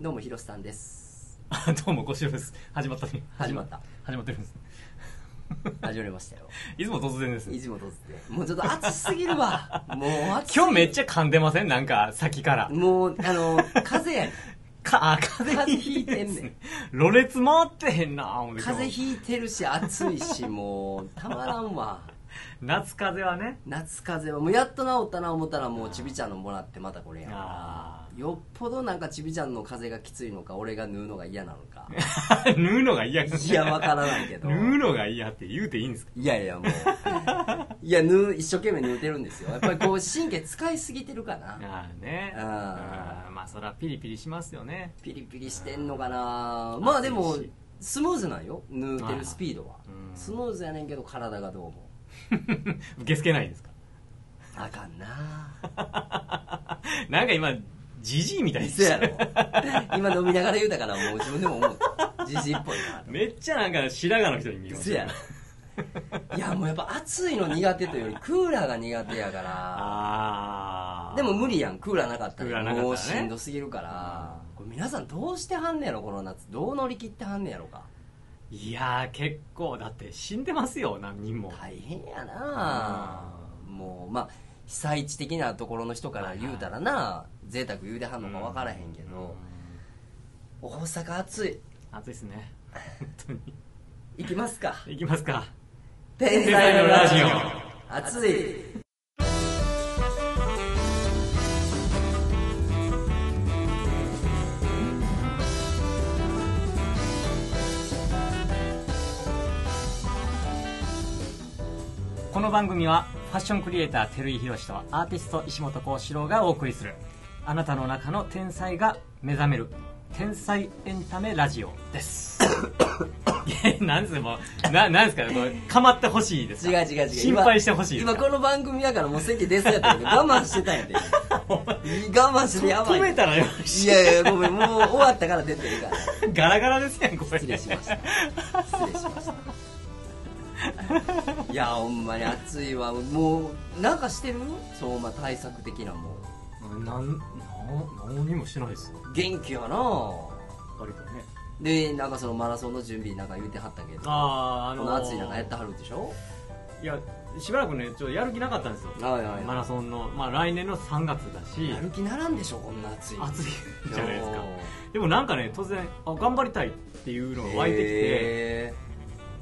どうも広瀬さんです。あ どうも、ごしろです。始まったね。始まった。始まってるんです。始まりましたよ。いつも突然です。いつもとってもうちょっと暑すぎるわ。もう暑今日めっちゃ噛んでません？なんか、先から。もうあの風邪。やねんか、あ、風邪ひいてんねん。ですろれつ回ってへんな思って今日風邪ひいてるし暑いしもうたまらんわ。夏風邪はね。夏風邪はもうやっと治ったな思ったらもうちびちゃんのもらってまたこれやかあらよっぽどなんかちびちゃんの風邪がきついのか俺が縫うのが嫌なのか。ー 縫うのが嫌いやわからないけど。縫うのが嫌って言うていいんですか？いやいやもう。いや縫う一生懸命縫うてるんですよ。やっぱりこう神経使いすぎてるかな。ああね。あーうんまあ、そらピリピリしますよね。ピリピリしてんのかな。まあでもスムーズなんよ。縫うてるスピードは。うん。スムーズやねんけど体がどうも 受け付けないですか？あかんな。なんか今、ジジイみたいでそやろ。今飲みながら言うたからもう自分でも思ったじじいっぽいな。めっちゃなんか白髪の人に見えますそやろいやもうやっぱ暑いの苦手というよりクーラーが苦手やから。でも無理やん。クーラーなかったら。もうしんどすぎるから。これ皆さんどうしてはんねやろこの夏。どう乗り切ってはんねやろか。いやー結構だって死んでますよ何人も。大変やな。もうまあ被災地的なところの人から言うたらな贅沢言うてはんのか分からへんけど大阪暑い。暑いですね。本当に行きますか。いきますか。天才のラジオ。暑い。この番組はファッションクリエイター照井宏とアーティスト石本幸四郎がお送りするあなたの中の天才が目覚める。天才エンタメラジオです。なんですかもうななんですか？これかまってほしいですか？違う違う違う。心配してほしい今この番組やからもう席出そうやったけど我慢してたんやで。我慢してやばい。止めたらよしい。やいやごめんもう終わったから出ていいから。ガラガラですやんこれ。失礼しました。失礼しました。いやほんまに暑いわ。もうなんかしてる？相馬対策的なもなんなん何もしてないです。元気やな。割とね。でなんかそのマラソンの準備なんか言うてはったけどあああこの暑い中やってはるでしょ？いやしばらくねちょっとやる気なかったんですよ。マラソンの。まあ来年の3月だし。やる気ならんでしょこんな暑い。暑いじゃないですか。でもなんかね突然あ頑張りたいっていうのが湧いてきてへ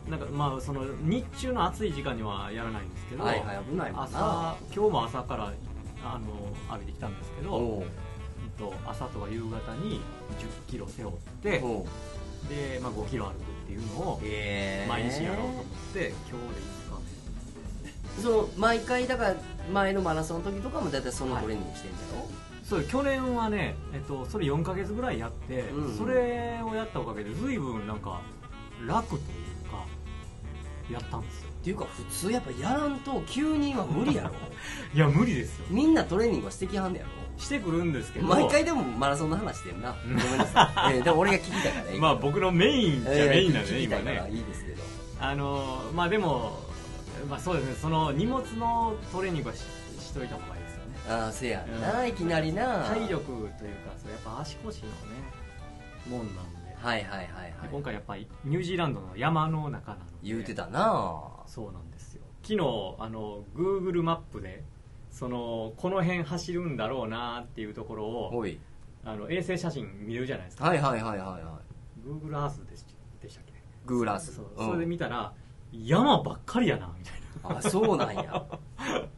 なんかまあその日中の暑い時間にはやらないんですけど、ーはいはい危ないもんな。朝今日も朝からあの歩いてきたんですけど、おう。うんと朝とか夕方に1 0キロ背負ってで、まあ、5キロ歩くっていうのを毎日やろうと思って今日で5日目その毎回だから前のマラソンの時とかも大体そのトレーニングしてんだよ、そう去年はね、えっと、それ4ヶ月ぐらいやって、うん。それをやったおかげで随分なんか楽というかやったんですよっていうか普通やっぱやらんと急には無理やろ。いや無理ですよ。みんなトレーニングはしてきはんねやろ。してくるんですけど。毎回でもマラソンの話してんな。ごめんなさい、えーでも俺が聞きたいから まあ僕のメインじゃメインなんでね今ね。いいですけど。あのまあでもまあそうですねその荷物のトレーニングはししといた方がいいですよね。ああせやんな、うん。いきなりな。体力というかそうやっぱ足腰のねもんなんで。はいはいはいはい。で今回やっぱりニュージーランドの山の中なので。言うてたなそうなんですよ。昨日あの Google マップでそのこの辺走るんだろうなっていうところをおい。あの衛星写真見るじゃないですか、はいはいはいはいはい。Google Earth でしでしたっけ？グーラスそうう。ん。それで見たら山ばっかりやなみたいな。あそうなんや。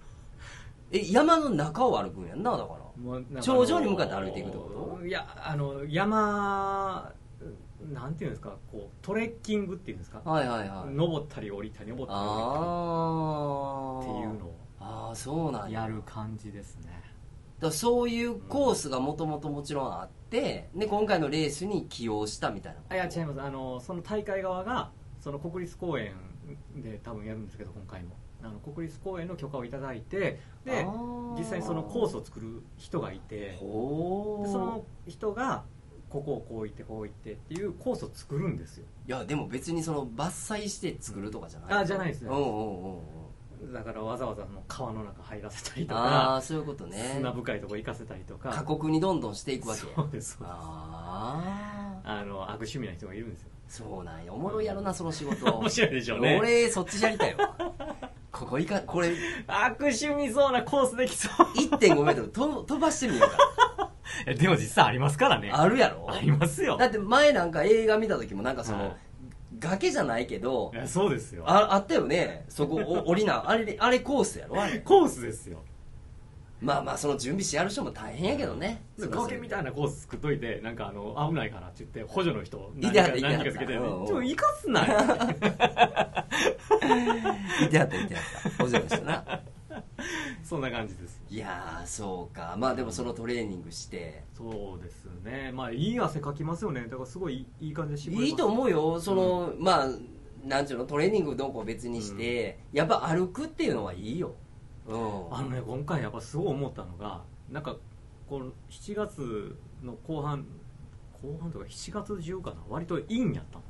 え山の中を歩くんやんなだから。もうなんか頂上に向かって歩いていくってこと？いやあの山なんていうんですか？こうトレッキングっていうんですか、はいはいはい。登ったり降りたり登ったり降ああり。たりっていうのをああそうなんや。やる感じですね。だそういうコースがもともともちろんあってで今回のレースに起用したみたいなあいや違います。あのその大会側がその国立公園で多分やるんですけど今回も。あの国立公園の許可をいただいてで実際にそのコースを作る人がいて。でその人がここをこう行ってこう行ってっていうコースを作るんですよ。いやでも別にその伐採して作るとかじゃない。あじゃないですね。うんうんうんうん。だからわざわざの川の中入らせたりとあかあそういうことね。砂深いとこ行かせたりとか。過酷にどんどんしていくわけ。そうです。そうですあああの悪趣味な人がいるんですよ。そうなんやおもろいやろなその仕事。面白いでしょうね。俺そっちやりたいわ。ここいかこれ。悪趣味そうなコースできそう。1.5メートル。と飛ばしてみようか えでも実際ありますからね。あるやろ？ありますよ。だって前なんか映画見た時もなんかその、はい。崖じゃないけどそうですよ。ああったよね。そこお 降りなあれあれコースやろ？あれ。コースですよ。まあまあその準備してやる人も大変やけどね。崖みたいなコース作っといてなんかあの危ないからって言って補助の人何人か何人かつけて「ちょっと行かすなよ」いてはったいてはった。おじゃましたな そんな感じです。いやーそうか。まあでもそのトレーニングして。そうですね。まあいい汗かきますよね。だからすごいいい感じでいいと思うよ。その、まあなんちゅうの？トレーニングどうこう別にして、やっぱ歩くっていうのはいいよ。うん。あのね今回やっぱすごい思ったのがなんかこの7月の後半後半とか7月中かな？割と陰やったんですよあー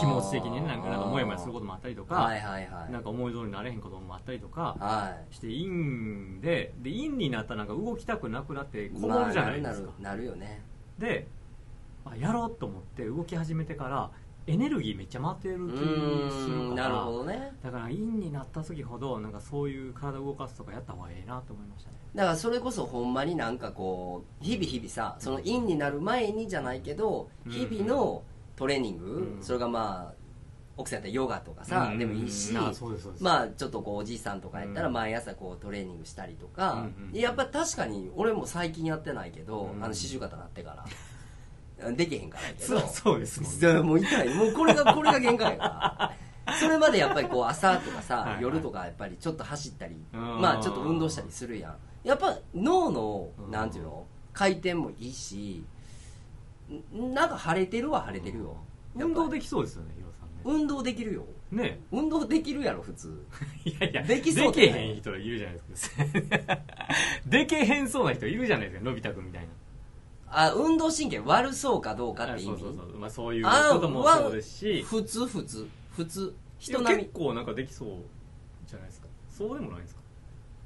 気持ち的にねなんかなんかモヤモヤすることもあったりとか、はいはいはい。なんか思い通りになれへんこともあったりとかはい。して陰でで陰になったらなんか動きたくなくなってこもるじゃないですか、まあなるよね。であやろうと思って動き始めてからエネルギーめっちゃ回ってるう気するーんなるからほどね。だから陰になった時ほどなんかそういう体を動かすとかやった方がええなと思いましたね。だからそれこそほんまになんかこう日々日々さそのインになる前にじゃないけどうん。日々のトレーニング、うん。それがまあ奥さんやったらヨガとかさ、うん。でもいいしまあちょっとこうおじいさんとかやったらうん。毎朝こうトレーニングしたりとか、やっぱ確かに俺も最近やってないけど、うんあの四十肩なってからできへんからやけど。そ うそうですもんね。もう痛い。もうこれが これが限界やから。それまでやっぱりこう朝とかさはいはい。夜とかやっぱりちょっと走ったりうん。まあちょっと運動したりするやん。やっぱ脳のうん。なんていうの？回転もいいしんなんか晴れてるは晴れてるよ。やっぱ運動できそうですよねヒロさんね。運動できるよ。ね。運動できるやろ普通。いやいやできそうでけへん人いるじゃないですか。でけへんそうな人いるじゃないですかのび太くんみたいな。あ運動神経悪そうかどうかって意味。そうそうそう、まあ、そういうあこともわそうですし。普通普通。普通。人並み。結構なんかできそうじゃないですか。そうでもないですか？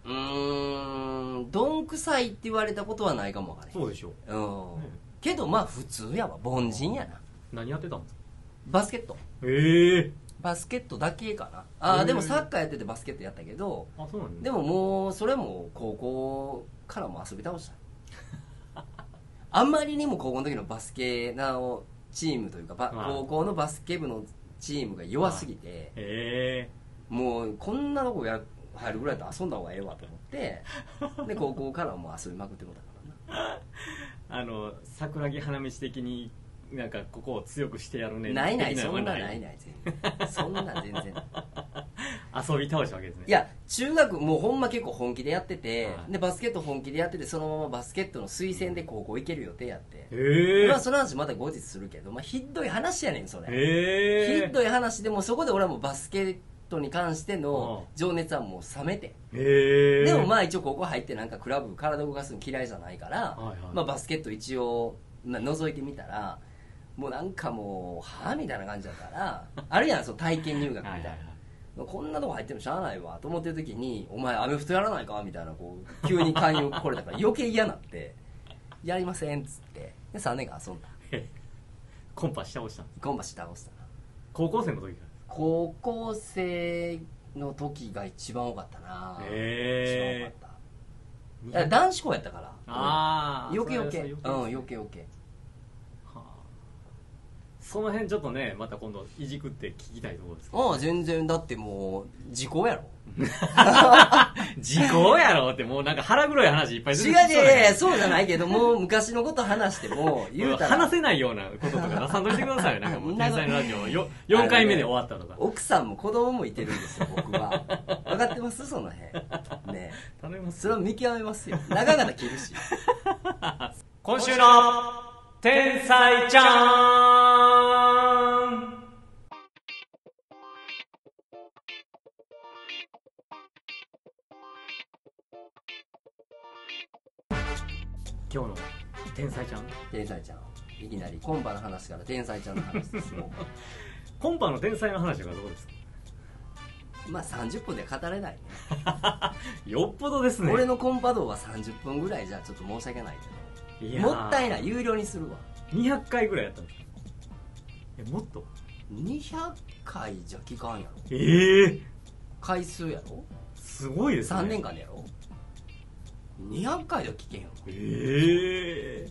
うーんどんくさいって言われたことはないかもわからへん。そうでしょうん、ねけどまあ普通やわ。凡人やな。何やってたんですかバスケット。ええ。バスケットだけかな。あへーあでもサッカーやっててバスケットやったけど。あそうなんでももうそれも高校からも遊び倒した。あんまりにも高校の時のバスケのチームというかばはい。高校のバスケ部のチームが弱すぎてえ。もうこんなとこや入るぐらいだったら遊んだ方がええわと思って で高校からもう遊びまくってもたからな。えあの桜木花道的になんかここを強くしてやるねないないそんなない？ない全然。そんな全然。遊び倒したわけですね。いや中学もうほんま結構本気でやってて、はい。でバスケット本気でやっててそのままバスケットの推薦で高校行ける予定やって、ええまあその話また後日するけど、まあ、ひどい話やねんそれ、ええひどい話でもうそこで俺はもうバスケットに関してのう情熱はもう冷めて、ええ。でもまあ一応高校入ってなんかクラブ体動かすの嫌いじゃないから、はいはい。まあ、バスケット一応、まあ、覗いてみたらもうなんかもうはあみたいな感じだから あるやんその体験入学みたいな、はいはいはい。こんなとこ入ってもしゃあないわと思ってる時に「お前アメフトやらないか?」みたいなこう急に勧誘来れたから 余計嫌なって「やりません」っつって。で3年間遊んだ。コンパし倒したゴンバシ倒した。な高校生の時から？高校生の時が一番多かったな。一番多かった。男子校やったから。ああ余計余計。うん余計余計。はあその辺ちょっとねまた今度いじくって聞きたいところですけああ全然だってもう時効やろ。ど 時効やろってもうなんか腹黒い話いっぱい出て違うきそうや違う違うそうじゃないけどもう昔のこと話しても 言うたら。話せないようなこととか出さんといてくださいよなんかもう な天才のラジオよ。4回目で終わったとか。奥さんも子供もいてるんですよ僕は。分かってます？その辺。ね。頼みますそれを見極めますよ。長々切るし。今週の天才ちゃん。今日の天才ちゃん？天才ちゃん。いきなりコンパの話から天才ちゃんの話です コンパの天才の話がどうですか？まあ30分で語れない。ね よっぽどですね。俺のコンパ道は30分ぐらいじゃちょっと申し訳ないけいやー。どもったいない。有料にするわ。200回ぐらいやったんですもっと？200回じゃ聞かんやろ。ええ回数やろ。すごいですね。3年間でやろ。200回では聞けんやろ。ええ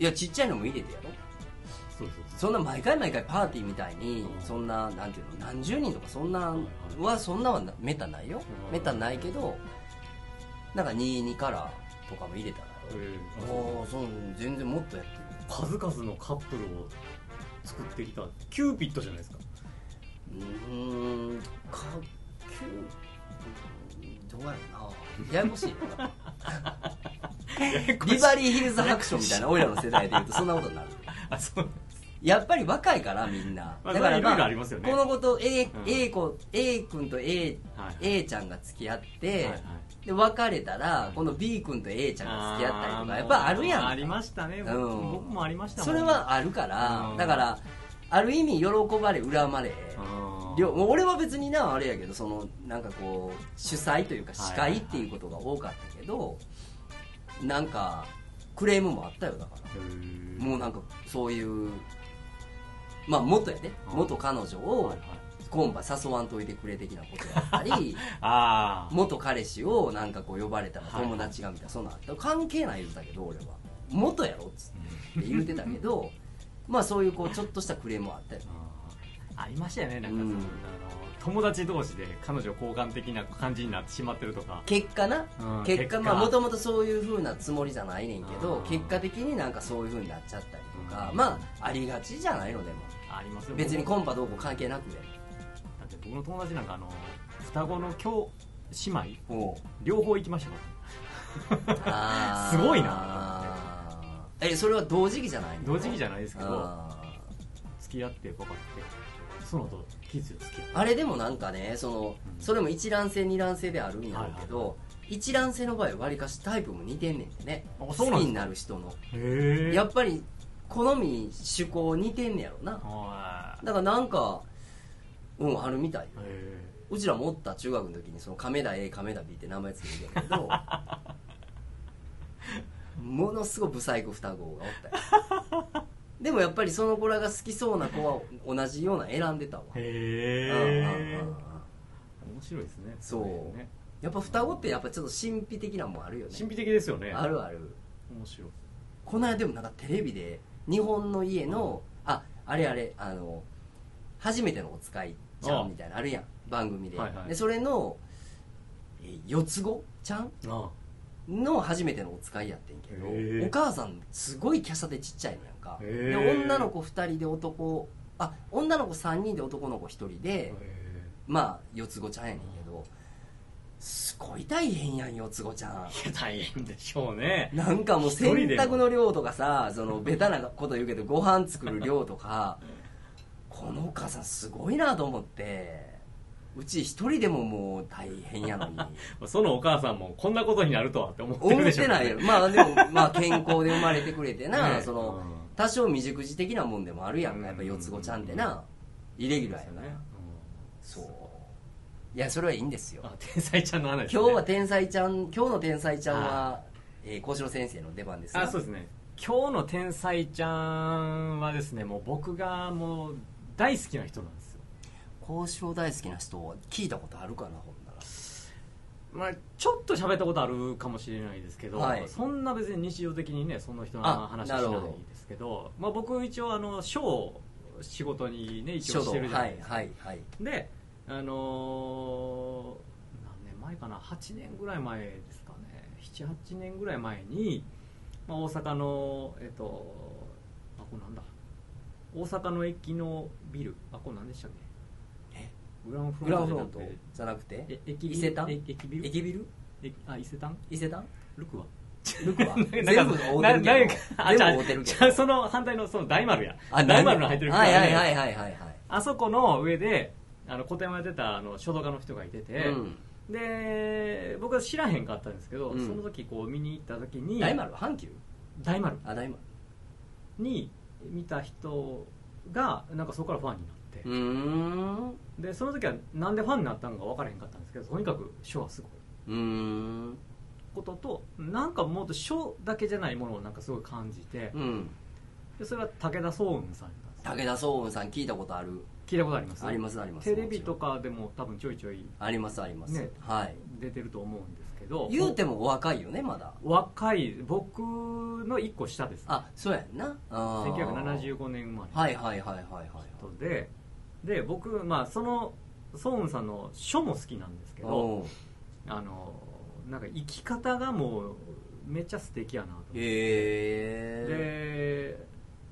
いやちっちゃいのも入れてやろ。そうそうそんな毎回毎回パーティーみたいにうん。そんななんていうの何十人とかそんなはいはそんなはなめったないよ。うん。めったないけどなんか22からとかも入れたらそうええおおそう全然もっとやって。る数々のカップルを作ってきたキューピッドじゃないですか。うーんかきゅうどうやろうな。ややこしい。よビバリーヒルズ白書みたいな俺らの世代で言うとそんなことになる。あそうやっぱり若いからみんな。まあだからますよね。この子と A,、うん。A 子 A 君と A, はい。A ちゃんが付き合って、はいはいで別れたらこの B 君と A ちゃんが付き合ったりとかやっぱあるやん。ありましたね、うん。僕もありましたもんそれはあるから、うん。だからある意味喜ばれ恨まれ、両俺は別になあれやけどそのなんかこう主催というか司会っていうことが多かったけど、なんかクレームもあったよだから。もうなんかそういうまあ元やで。うん。元彼女をはいはいコンパ誘わんといてくれ的なことやったり ああ元彼氏をなんかこう呼ばれたらはい友達がみたいなそんな関係ない言うたけど俺は。元やろっつって言うてたけどまあそういうこうちょっとしたクレームはあったよあー。ありましたよねなんかその、うん。あの友達同士で彼女交換的な感じになってしまってるとか。結果な。うん。結果まあもともとそういう風なつもりじゃないねんけど結果的になんかそういう風になっちゃったりとかうん。まあありがちじゃないのでも。ありますよ。別にコンパどうこう関係なくね僕の友達なんかあの双子の兄姉妹両方行きましたから すごいな。えそれは同時期じゃないの？同時期じゃないですけどあ付き合って分かってその後キス付き合って。ーあれでもなんかねそのうん。それも一卵性二卵性であるんやろうけど、はいは一卵性の場合はわりかしタイプも似てんねんてね。好きになる人の。やっぱり好み趣向似てんねやろな。はだからなんかうんあるみたい。うちらもおった中学の時にその亀田 A 亀田 B って名前つけてたけど ものすごいブサイク双子がおったよでもやっぱりその子らが好きそうな子は同じような選んでたわ。へえ面白いですね。そう。やっぱ双子ってやっぱちょっと神秘的なもんあるよね。神秘的ですよね。あるある。面白い。この間でもなんかテレビで日本の家のああれあれあの初めてのお使いちゃんみたいなのあるやん。番組で,、はいはい。でそれのえー四つ子ちゃん？あの初めてのお使いやってんけどお母さんすごい華奢でちっちゃいのやんか。へでー女の子2人で男あ女の子3人で男の子1人でへまあ四つ子ちゃんやねんけどすごい大変やん四つ子ちゃん。いや大変でしょうね。なんかもう洗一人でも。濯の量とかさそのベタなこと言うけどご飯作る量とか このお母さんすごいなと思ってうち一人でももう大変やのに。そのお母さんもこんなことになるとはって思って思っるでしょうね。てないよ。まあでもまあ健康で生まれてくれてな、ね。そのうん。多少未熟児的なもんでもあるやんか。やっぱうん四つ子ちゃんってな。イレギュラーやから。ね。そう。いやそれはいいんですよ。あ天才ちゃんの話ね。今日は天才ちゃん今日の天才ちゃんはえー幸四郎先生の出番ですあそうですね。今日の天才ちゃんはですねもう僕がもう大好きな人なんですよ。交渉大好きな人は聞いたことあるかなほんなら。まあ、ちょっと喋ったことあるかもしれないですけど、はい。そんな別に日常的にねその人のあ話はしないなるほどですけど。まあ、僕一応あの書を仕事にね一応してるじゃなはいいですか、はいはいであのー何年前かな？8年ぐらい前ですかね。78年ぐらい前に、まあ、大阪のえっとあこれなんだ？大阪の駅のビル。あこれ何でしたっけ？え？グランフグランフロントじゃなくて。じゃなくて？え駅ビル？伊勢丹？え駅ビル？駅ビル？えあ伊勢丹？伊勢丹？ルクはルクは全部合うてるななんかけど全部あじゃその反対のその大丸や。あ大丸の入ってるはいはいねはいはいはいはい。あそこの上であの個展をやってたあの書道家の人がいてて、うん。で僕は知らへんかったんですけど、うん。その時こう見に行った時に大丸？阪急？大丸。あ大丸。に見た人がなんかそこからファンになって、でその時はなんでファンになったのか分からへんかったんですけどとにかく書はすごい。うーん。こととなんかもっと書だけじゃないものをなんかすごい感じてうん。でそれは武田壮雲さん武田壮雲さん聞いたことある？聞いたことあります。ありますあります。テレビとかでも多分ちょいちょいありますあります、ねはい。出てると思うんですけど言うてもお若いよねまだ。若い僕の1個下ですあそうやんな。あー。1975年生まれ。はいはいはいはいはいでで僕まあそのソウンさんの書も好きなんですけどあのなんか生き方がもうめっちゃ素敵やなと思って。へえで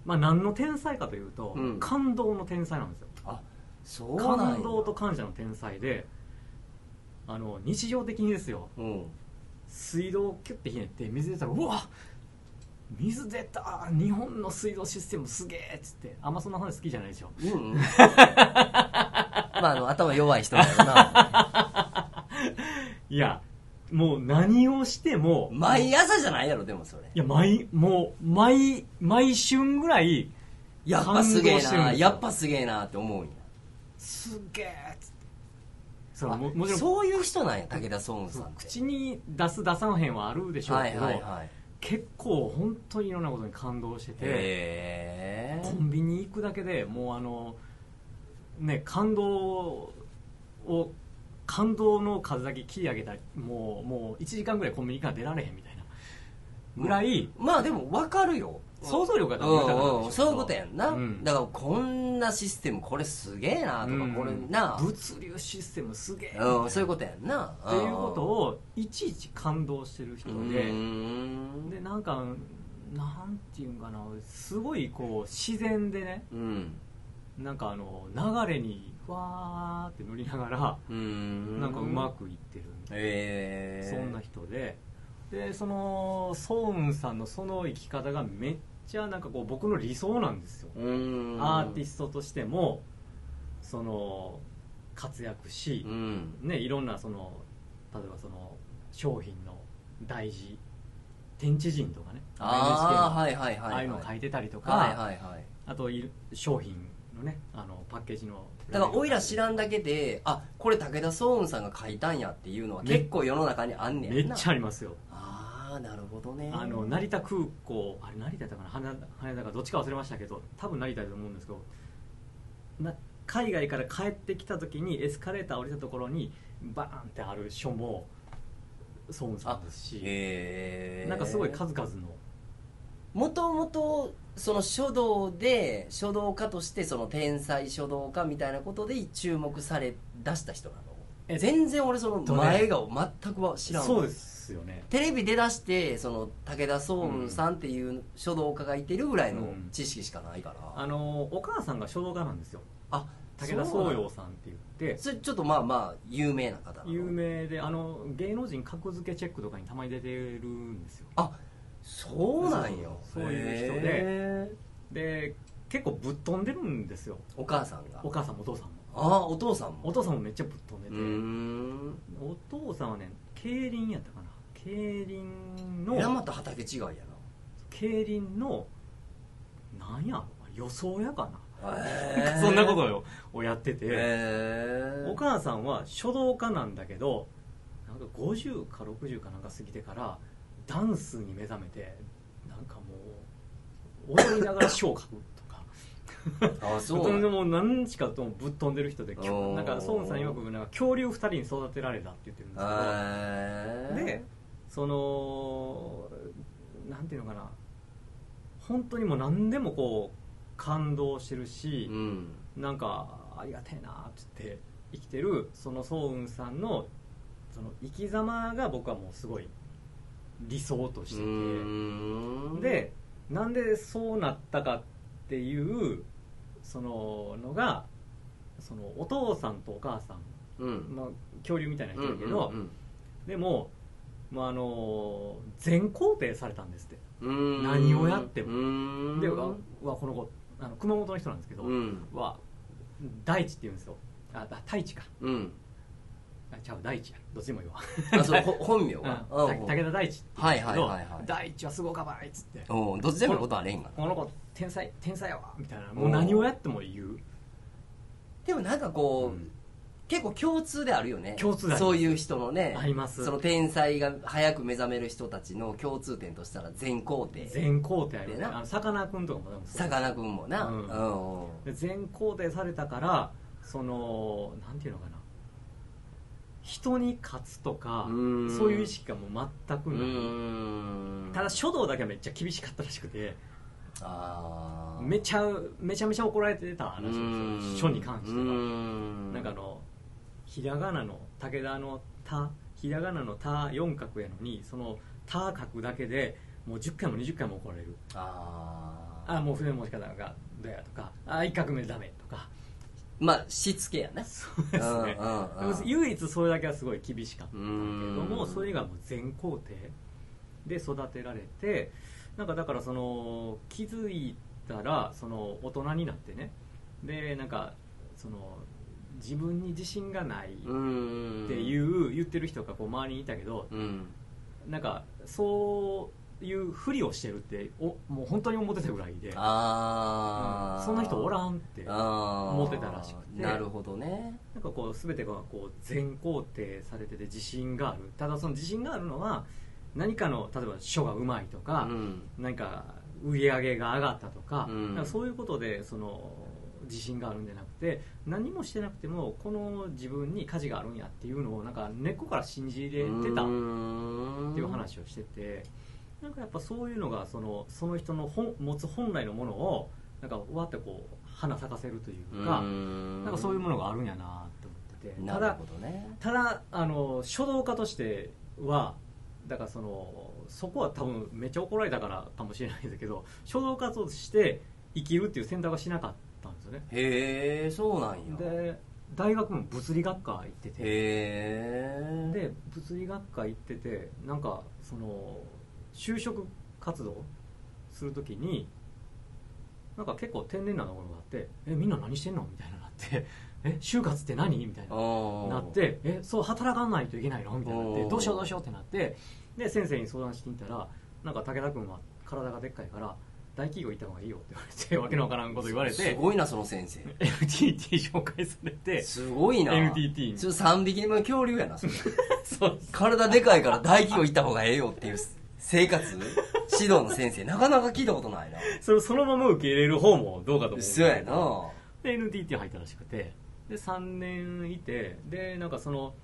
まあ何の天才かというと、うん。感動の天才なんですよ。あそうなんや。感動と感謝の天才であの日常的にですよ。うん。水道をキュッてひねって水出たらうわ水出た日本の水道システムすげえっつってあんまそんな話好きじゃないでしょ。うんうん。まああの頭弱い人だよな。いやもう何をしても毎朝じゃないやろでもそれ。いや毎もう毎毎春ぐらいやっぱすげえなやっぱすげえなって思うんや。すげえそれあはももちろん。そういう人なんや武田壮雲さんって。口に出す出さんへんはあるでしょうはいけど、はいはい結構本当にいろんなことに感動しててへコンビニ行くだけでもうあのね感動を感動の数だけ切り上げたらもうもう1時間ぐらいコンビニから出られへんみたいなぐらい。まあでも分かるよ想像力がうん豊かなんうそういうことやんな、うん。だからこんなシステムこれすげえなとか、うん。これな、物流システムすげえ。そういうことやんな。っていうことをいちいち感動してる人うででなんかなんていうんかな。すごいこう自然でね。うん。なんかあの流れにふわーって乗りながらん。なんかうまくいってるみたいな。へえそんな人で。でそのソウンさんのその生き方がめっちゃなんかこう僕の理想なんですよ。アーティストとしてもその活躍しう、ん。ね、いろんなその例えばその商品の大事天地人とかね。ああ NHK のはいうのを書いてたりとか、はいはいはい。あとい商品のねあのパッケージの。だからおいら知らんだけであこれ武田壮雲さんが書いたんやっていうのは結構世の中にあんねんな。めっちゃありますよああなるほどね。あの成田空港あれ成田だかな？羽田羽田かどっちか忘れましたけど多分成田だと思うんですけどな海外から帰ってきた時にエスカレーター降りたところにバーンってある書もソウンさんですしへえ。なんかすごい数々の。もともとその書道で書道家としてその天才書道家みたいなことで注目され出した人なの？え全然俺その前顔全くは知らん。わそうですよね。テレビで出してその武田壮雲さんっていう書道家がいてるぐらいのうん知識しかないから、あのお母さんが書道家なんですよ。あ武田宗陽さんって言って。それちょっとまあまあ有名な方有名であの芸能人格付けチェックとかにたまに出てるんですよ。あそうなんよ。そういう人で。へで結構ぶっ飛んでるんですよ。ーお母さんが？お母さんもお父さんも。ああお父さんも？お父さんもめっちゃぶっ飛んでうて、お父さんはね競輪やったかな競輪の山と畑違いや競輪のなんや予想やかな。な、へー。そんなことをやってて、へー。お母さんは書道家なんだけどなんか50か60かなんか過ぎてからダンスに目覚めてなんかもう踊りながら書を書くとか。あそう。も何日かともぶっ飛んでる人でなんか孫さんよくなんか恐竜2人に育てられたって言ってるんですけど。でそのなんていうのかな。本当にもう何でもこう感動してるし、うん。なんかありがてえなって言って生きてるそのソウンさんのその生き様が僕はもうすごい理想としてて。でなんでそうなったかっていうそののがそのお父さんとお母さん、うん。まあ、恐竜みたいな人だけど、でも、まあ、あの全肯定されたんですって。うん。何をやっても。でうわうわこの子あの熊本の人なんですけど、うん。は大地って言うんですよ。ああ太一か。うん。あちゃう大地や。どっちでもいいわ。あそ本名うん。武田大地はいはいはいはい。大地はすごかばいっつって。うんどっちでもことあれんがなこの子天才天才やわ。みたいな。もう。何をやっても言う。でもなんかこう、うん結構共通であるよね。共通そういう人のね。あります。その天才が早く目覚める人たちの共通点としたら全工程全肯定あります。あのさかなクンとかもさかなクンもな、全肯定されたからそのなんていうのかな。人に勝つとかうん。そういう意識がもう全くうない。ん。ただ書道だけはめっちゃ厳しかったらしくてあー。めちゃめちゃめちゃ怒られてたらしいんですよ。書に関しては。うん。なんかあのひらがなの武田の「た」ひらがなの「た」四画やのにその「た」書くだけでもう10回も20回も怒られる。あー。あもう筆の持ち方がどうやとか。あ一画目ダメとか。まあしつけやね。そうですね。唯一それだけはすごい厳しかったけれどもうん。それがもう全工程で育てられてなんかだからその気づいたらその大人になってね。でなんかその自分に自信がないうん。っていう言ってる人がこう周りにいたけどうん。なんかそういうふりをしてるっておもう本当に思ってたぐらいで、ああそんな人おらんって思思ってたらしくて。なるほどね。なんかこう全てがこう全肯定されてて自信がある。ただその自信があるのは何かの例えば書がうまいとか、うん。何か売り上げが上がったとか,、うんかそういうことでその自信があるんじゃなくて何もしてなくてもこの自分に価値があるんやっていうのをなんか根っこから信じれてたっていう話をしててなんかやっぱそういうのがそのその人の本持つ本来のものをなんかわってこう花咲かせるというかななんかそういうものがあるんやなって思っててただほどね。ただあの書道家としてはだからそのそこは多分めっちゃ怒られたからかもしれないんですけど書道家として生きるっていう選択はしなかったんですよね。へえそうなんや。で大学も物理学科行ってて。へえ。で物理学科行っててなんかその就職活動するときになんか結構天然なものがあって「えみんな何してんの?」みたいなのがあって「え就活って何?」みたいな。なって「えそう働かないといけないの?」みたいになっておー「どうしようどうしよう」ってなってで先生に相談してみたらなんか武田君は体がでっかいから大企業行った方がいいよって言われて わけのわからんこと言われすてごいなその先生。NTT 紹介されてすごいな。NTT に。ちょっと3匹目の恐竜やなそれ。そうです。体でかいから大企業行った方がええよっていう生活？指導の先生。なかなか聞いたことないな。それそのまま受け入れる方もどうかと思うんですそうけどやな。で NTT 入ったらしくて。で3年いてでなんかその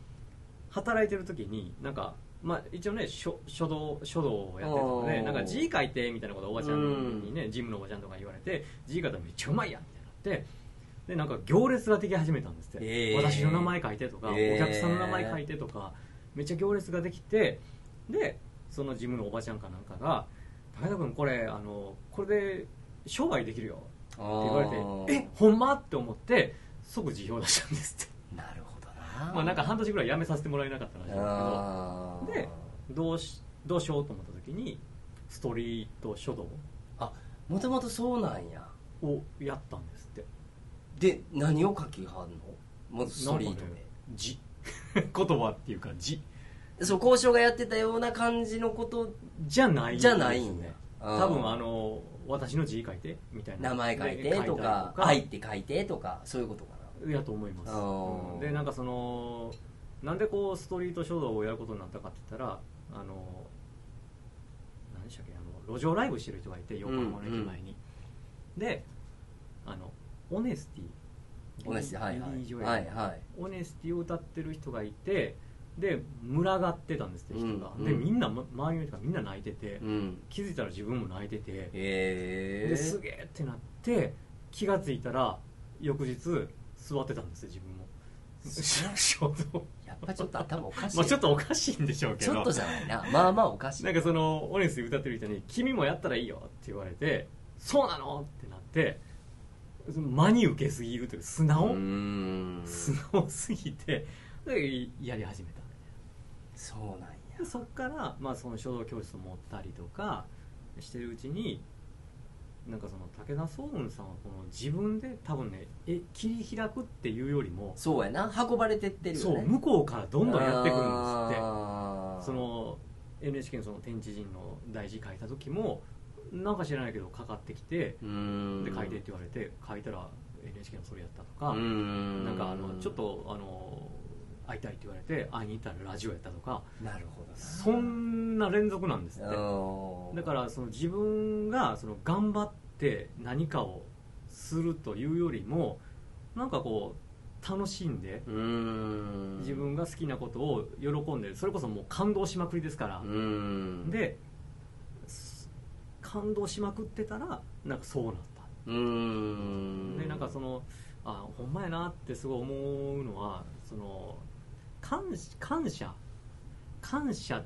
働いてる時になんかまあ一応ね書書道書道をやってるのでおー。なんか字書いてみたいなことをおばちゃんにねジムのおばちゃんとか言われて字書いたらめっちゃうまいやんみたいになってでなんか行列ができ始めたんですって、えー。私の名前書いてとか、えー。お客さんの名前書いてとかめっちゃ行列ができてでそのジムのおばちゃんかなんかが「武田君これあのこれで商売できるよ」って言われて「えほんま?」って思って即辞表出したんですって。なるほど。なまあなんか半年ぐらい辞めさせてもらえなかったらしいんですけど。でどうしどうしようと思った時にストリート書道あもともとそうなんや。をやったんですって。で何を書きはんの？もうストリートで、ね字。言葉っていうか字。そう交渉がやってたような感じのことじゃないじゃないんやね。うん。多分あの私の字書いてみたいな。名前書いてでとか。愛って書いてとかそういうことかなやと思います、でなんかそのなんでこうストリート書道をやることになったかって言ったらあの何でしたっけあの路上ライブしてる人がいて横浜の駅前に、であのオネスティ。オネスティはいはい。はいはい。オネスティを歌ってる人がいてで群がってたんですって人が、うん。でみんなま周りの人がみんな泣いてて、うん。気づいたら自分も泣いてて、へえですげえってなって気がついたら翌日座ってたんですよ自分も。やっぱちょっと頭おかしい。まあちょっとおかしいんでしょうけど。ちょっとじゃないな。まあまあおかしい。なんかそのオネスで歌ってる人に「君もやったらいいよ」って言われて「そうなの?」ってなってその真に受けすぎるというか素直、素直すぎてでやり始めた。そうなんや。でそっから、まあ、その書道教室を持ったりとかしてるうちになんかその武田壮雲さんはこの自分で多分ねえ切り開くっていうよりもそうやな。運ばれてってるよね。そう向こうからどんどんやってくるんですって。その NHK のその天地人の大字書いた時もなんか知らないけどかかってきてで書いてって言われて書いたら NHK のそれやったとか、うん。なんかあのちょっとあの会いたいって言われて会いに行ったらラジオやったとかなるほどそんな連続なんですって。うんだからその自分がその頑張って何かをするというよりもなんかこう楽しんでうん。自分が好きなことを喜んでそれこそもう感動しまくりですから。うん。です感動しまくってたらなんかそうなった。うん。でなんかそのあほんまやなってすごい思うのはその感感謝感謝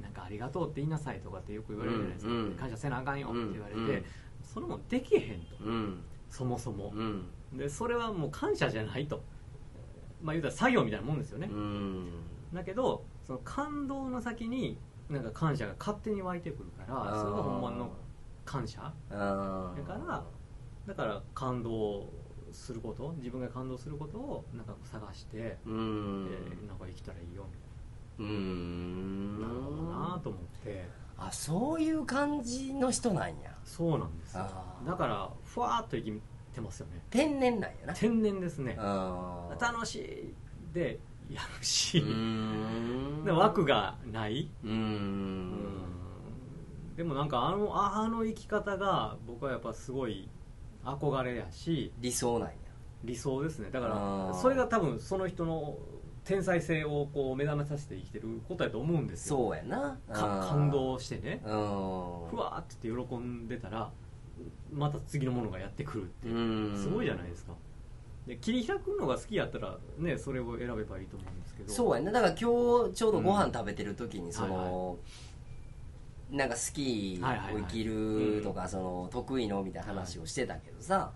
なんかありがとうって言いなさいとかってよく言われるじゃないですか、うんうん。感謝せなあかんよって言われて、うんうんそれもできへんと。うん。そもそも。うん。でそれはもう感謝じゃないと。まあ言うたら作業みたいなもんですよね、うん。だけどその感動の先になんか感謝が勝手に湧いてくるからそれがほんまの感謝だからだから感動すること自分が感動することをなんか探して、うえん。ーなんか生きたらいいよみうんたいな。なるほどなと思って。あそういう感じの人なんや。そうなんですよ。だからふわーっと生きてますよね。天然なんやな。天然ですね。楽しいでやるし、で枠がない、うーん。でもなんかあのああの生き方が僕はやっぱすごい憧れやし理想なんや。理想ですね。だかあらー。それが多分その人の天才性をこう目覚めさせて生きてることやと思うんですよ。そうやな。か感動してね。うん。ふわーって喜んでたらまた次のものがやってくるってう。ん。すごいじゃないですか。で切り開くのが好きやったらねそれを選べばいいと思うんですけど。そうやな。だから今日ちょうどご飯食べてる時にその、なんか好きはいはいはいを生きるとかその得意のみたいな話をしてたけどさ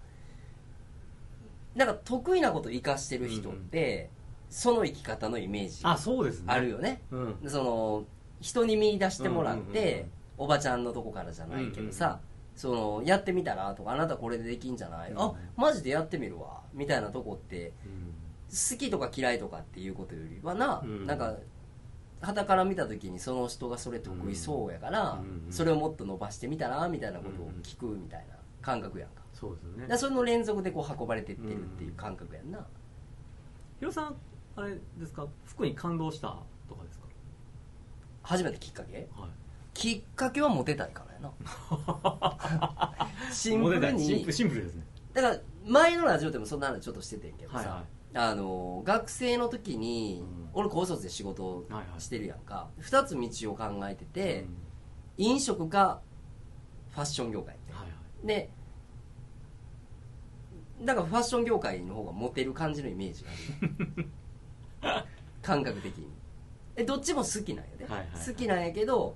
なんか得意なこと生かしてる人ってその生き方のイメージあそうですね。あるよね。うん。その人に見出してもらっておばちゃんのとこからじゃないけどさそのやってみたらとかあなたこれでできんじゃない？うん。あマジでやってみるわ。みたいなとこってうん。好きとか嫌いとかっていうことよりはな、うん。なんか傍から見た時にその人がそれ得意そうやから、うんそれをもっと伸ばしてみたらみたいなことを聞くみたいな感覚やんか,、そうですよね。だそれの連続でこう運ばれてってるっていう感覚やんな、ヒロさんあれですか？服に感動したとかですか？初めてきっかけ？はい。きっかけはモテたいからやな。シンプルに。ルシンプルですね。だから前のラジオでもそんな話ちょっとしててんけどさ、はいはいあの学生の時に、うん。俺高卒で仕事してるやんか、二つ道を考えてて、うん。飲食かファッション業界。ってはいはい。でだからファッション業界の方がモテる感じのイメージがある。感覚的に。えどっちも好きなんやで、はいはいはい。好きなんやけど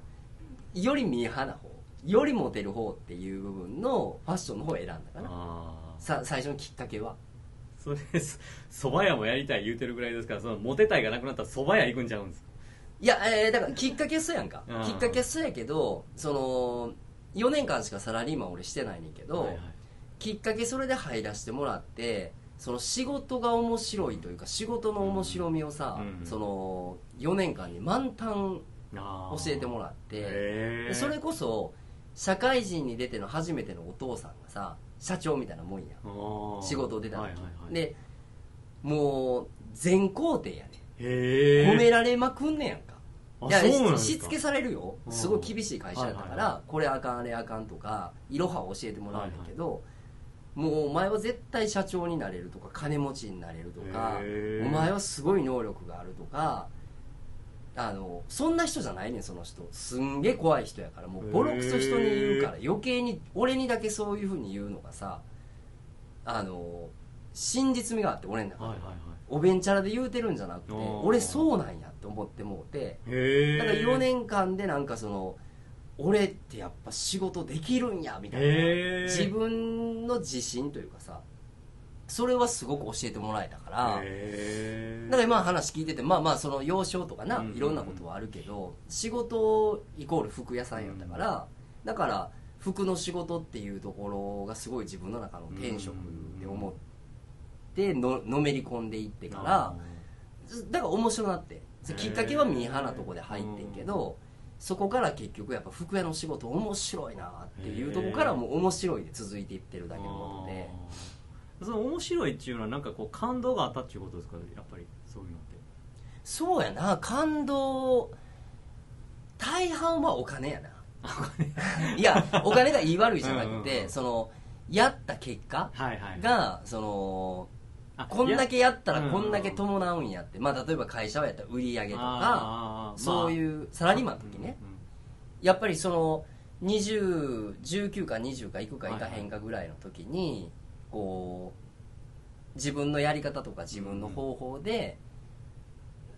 よりミーハーな方よりモテる方っていう部分のファッションの方を選んだかな。さ最初のきっかけはそれです蕎麦屋もやりたい言うてるぐらいですからそのモテたいがなくなったら蕎麦屋行くんちゃうんですか？いや、えーだからきっかけそうやんか。うん。きっかけそうやけどその4年間しかサラリーマン俺してないねんけど、はいはい。きっかけそれで入らせてもらってその仕事が面白いというか仕事の面白みをさ、うんその4年間に満タン教えてもらってそれこそ社会人に出ての初めてのお父さんがさ社長みたいなもんや。仕事出た時、はいはいはい。でもう全工程やね褒められまくんねやんか。あいやしつけされるよ。うん。すごい厳しい会社やったから、はいはいはこれあかんあれあかんとかいろはを教えてもらうんだけど、もうお前は絶対社長になれるとか金持ちになれるとかお前はすごい能力があるとかあのそんな人じゃないねんその人。すんげえ怖い人やから。もうボロクソ人に言うから。余計に俺にだけそういうふうに言うのがさあの真実味があって俺の中で、はいはいはい。おべんちゃらで言うてるんじゃなくて俺そうなんやって思ってもうて。だから4年間でなんかその俺ってやっぱ仕事できるんやみたいな。自分の自信というかさそれはすごく教えてもらえたから。へだから今話聞いててまあまあその幼少とかなうんうんうん。いろんなことはあるけど仕事イコール服屋さんやったからだから服の仕事っていうところがすごい自分の中の天職で思ってののめり込んでいってからだから面白なってきっかけはミーハーなとこで入ってんけどそこから結局やっぱ服屋の仕事面白いなっていうとこからもう面白いで続いていってるだけのことでその面白いっていうのはなんかこう感動があったっていうことですかやっぱりそういうのって。そうやな。感動大半はお金やな。いやお金が言い悪いじゃなくうんうんて、うん。そのやった結果はいはい。がそのあこんだけやったらこんだけ伴うんやって、まあ、例えば会社はやったら売り上げとかそうまいうサラリーマンの時ね、やっぱりその2019か20か行くか行かへんかぐらいの時にこう自分のやり方とか自分の方法で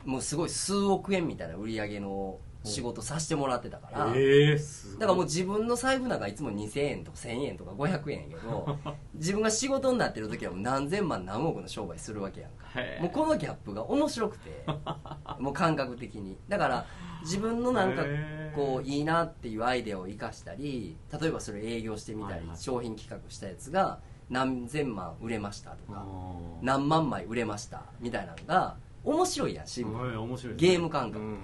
もうすごい数億円みたいな売り上げの仕事させてもらってたからええすごい。だからもう自分の財布なんかいつも2000円とか1000円とか500円やけど 自分が仕事になってる時はもう何千万何億の商売するわけやんか。もうこのギャップが面白くて もう感覚的に。だから自分のなんかこういいなっていうアイデアを生かしたり例えばそれ営業してみたりはいはい。商品企画したやつが何千万売れましたとか何万枚売れましたみたいなのが面白いやんシンプルにはい面白いですね。ゲーム感覚。うんうん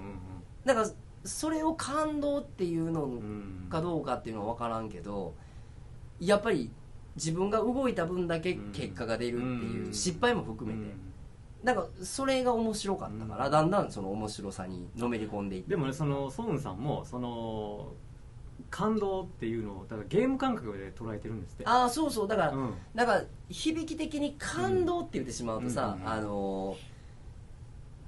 だからそれを感動っていうのうんうんかどうかっていうのは分からんけどやっぱり自分が動いた分だけ結果が出るっていう失敗も含めて。なんかそれが面白かったからうん。だんだんその面白さにのめり込んでいって。でもねそのソウンさんもその感動っていうのをだからゲーム感覚で捉えてるんですって。ああそうそう。だから、うん。なんか響き的に感動って言ってしまうとさ、うんあの